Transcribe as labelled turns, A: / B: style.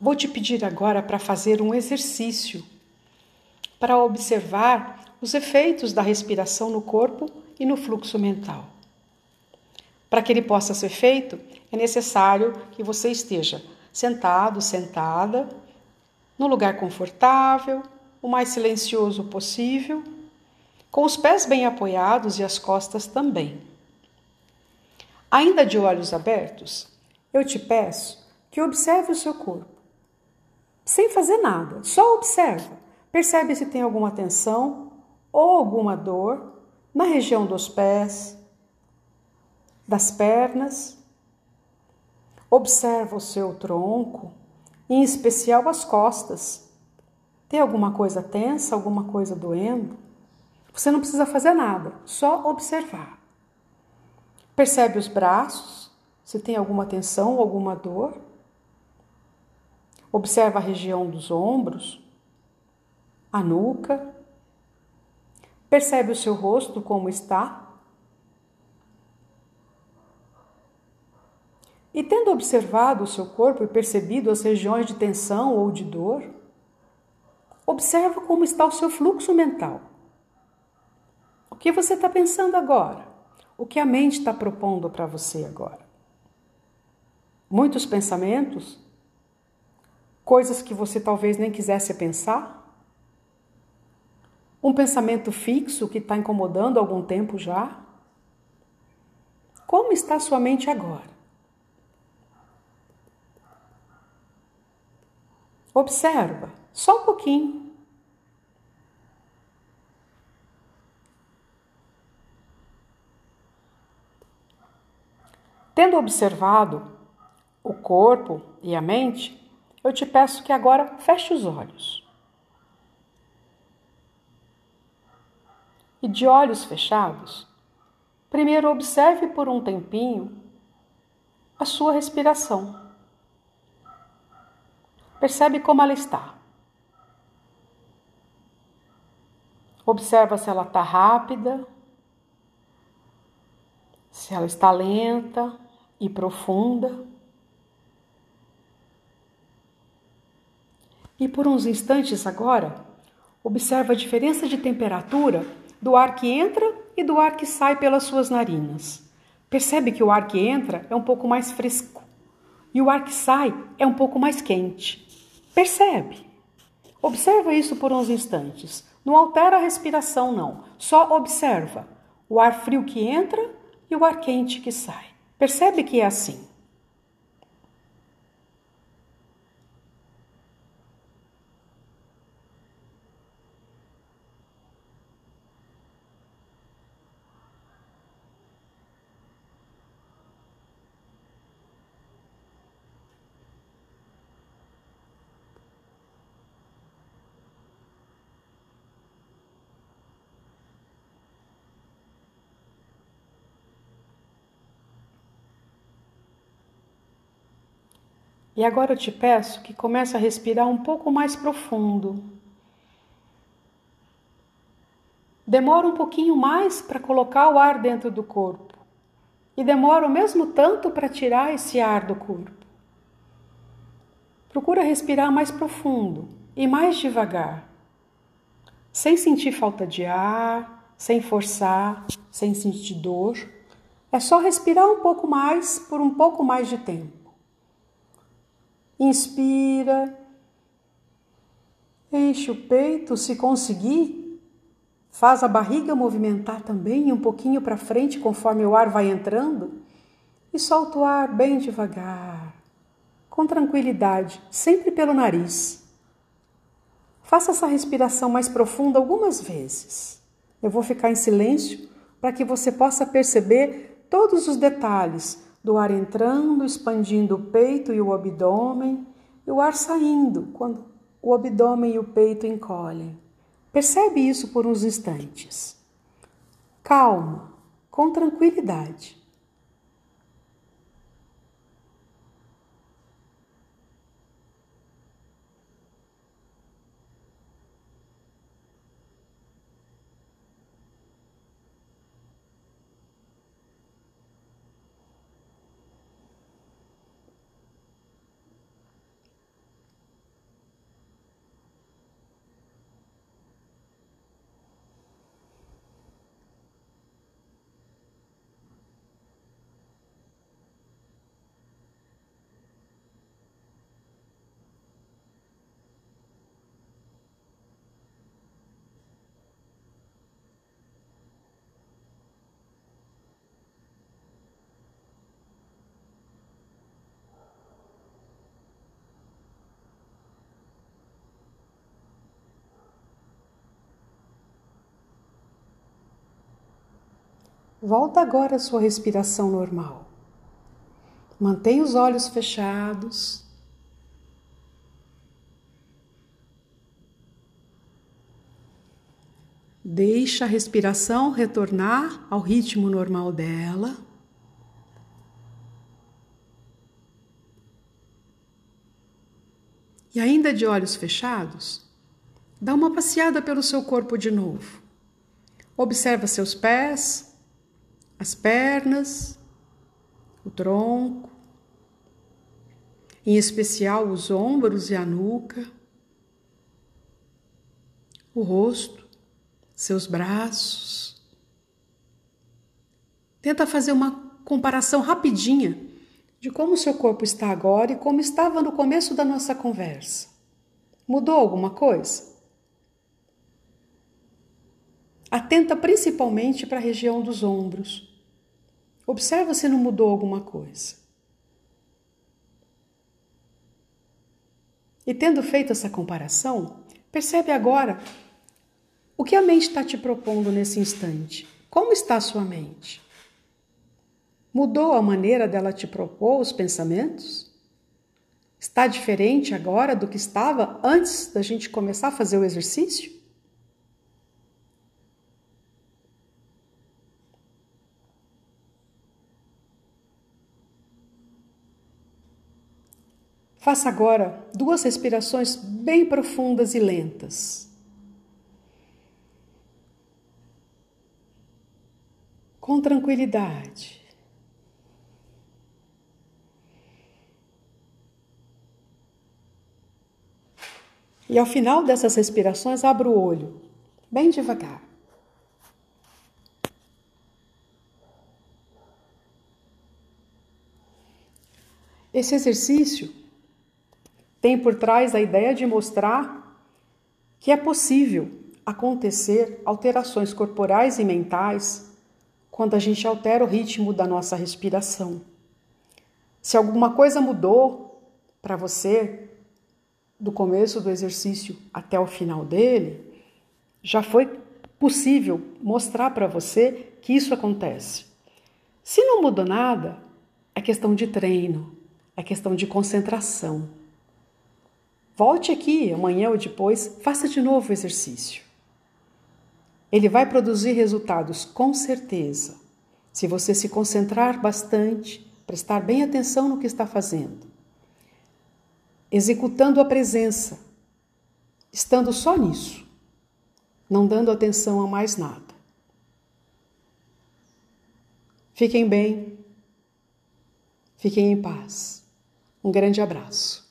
A: vou te pedir agora para fazer um exercício para observar os efeitos da respiração no corpo e no fluxo mental. Para que ele possa ser feito, é necessário que você esteja sentado, sentada, no lugar confortável, o mais silencioso possível, com os pés bem apoiados e as costas também. Ainda de olhos abertos, eu te peço que observe o seu corpo, sem fazer nada, só observa. Percebe se tem alguma tensão ou alguma dor na região dos pés, das pernas. Observa o seu tronco, em especial as costas. Tem alguma coisa tensa, alguma coisa doendo? Você não precisa fazer nada, só observar. Percebe os braços, se tem alguma tensão ou alguma dor. Observa a região dos ombros, a nuca. Percebe o seu rosto como está. E tendo observado o seu corpo e percebido as regiões de tensão ou de dor, observa como está o seu fluxo mental. O que você está pensando agora? O que a mente está propondo para você agora? Muitos pensamentos? Coisas que você talvez nem quisesse pensar? Um pensamento fixo que está incomodando há algum tempo já? Como está sua mente agora? Observa, só um pouquinho. Tendo observado o corpo e a mente, eu te peço que agora feche os olhos. E de olhos fechados, primeiro observe por um tempinho a sua respiração. Percebe como ela está. Observa se ela está rápida, se ela está lenta e profunda. E por uns instantes agora, observa a diferença de temperatura do ar que entra e do ar que sai pelas suas narinas. Percebe que o ar que entra é um pouco mais fresco e o ar que sai é um pouco mais quente. Percebe? Observa isso por uns instantes. Não altera a respiração, não. Só observa o ar frio que entra e o ar quente que sai. Percebe que é assim. E agora eu te peço que comece a respirar um pouco mais profundo. Demora um pouquinho mais para colocar o ar dentro do corpo. E demora o mesmo tanto para tirar esse ar do corpo. Procura respirar mais profundo e mais devagar. Sem sentir falta de ar, sem forçar, sem sentir dor. É só respirar um pouco mais por um pouco mais de tempo. Inspira, enche o peito, se conseguir. Faz a barriga movimentar também um pouquinho para frente conforme o ar vai entrando. E solta o ar bem devagar, com tranquilidade, sempre pelo nariz. Faça essa respiração mais profunda algumas vezes. Eu vou ficar em silêncio para que você possa perceber todos os detalhes do ar entrando, expandindo o peito e o abdômen, e o ar saindo quando o abdômen e o peito encolhem. Percebe isso por uns instantes. Calma, com tranquilidade. Volta agora à sua respiração normal. Mantenha os olhos fechados. Deixa a respiração retornar ao ritmo normal dela. E ainda de olhos fechados, dá uma passeada pelo seu corpo de novo. Observa seus pés, as pernas, o tronco, em especial os ombros e a nuca, o rosto, seus braços. Tenta fazer uma comparação rapidinha de como o seu corpo está agora e como estava no começo da nossa conversa. Mudou alguma coisa? Atenta principalmente para a região dos ombros. Observa se não mudou alguma coisa. E tendo feito essa comparação, percebe agora o que a mente está te propondo nesse instante. Como está a sua mente? Mudou a maneira dela te propor os pensamentos? Está diferente agora do que estava antes da gente começar a fazer o exercício? Faça agora duas respirações bem profundas e lentas. Com tranquilidade. E ao final dessas respirações, abra o olho, bem devagar. Esse exercício tem por trás a ideia de mostrar que é possível acontecer alterações corporais e mentais quando a gente altera o ritmo da nossa respiração. Se alguma coisa mudou para você do começo do exercício até o final dele, já foi possível mostrar para você que isso acontece. Se não mudou nada, é questão de treino, é questão de concentração. Volte aqui amanhã ou depois, faça de novo o exercício. Ele vai produzir resultados com certeza, se você se concentrar bastante, prestar bem atenção no que está fazendo, executando a presença, estando só nisso, não dando atenção a mais nada. Fiquem bem, fiquem em paz. Um grande abraço.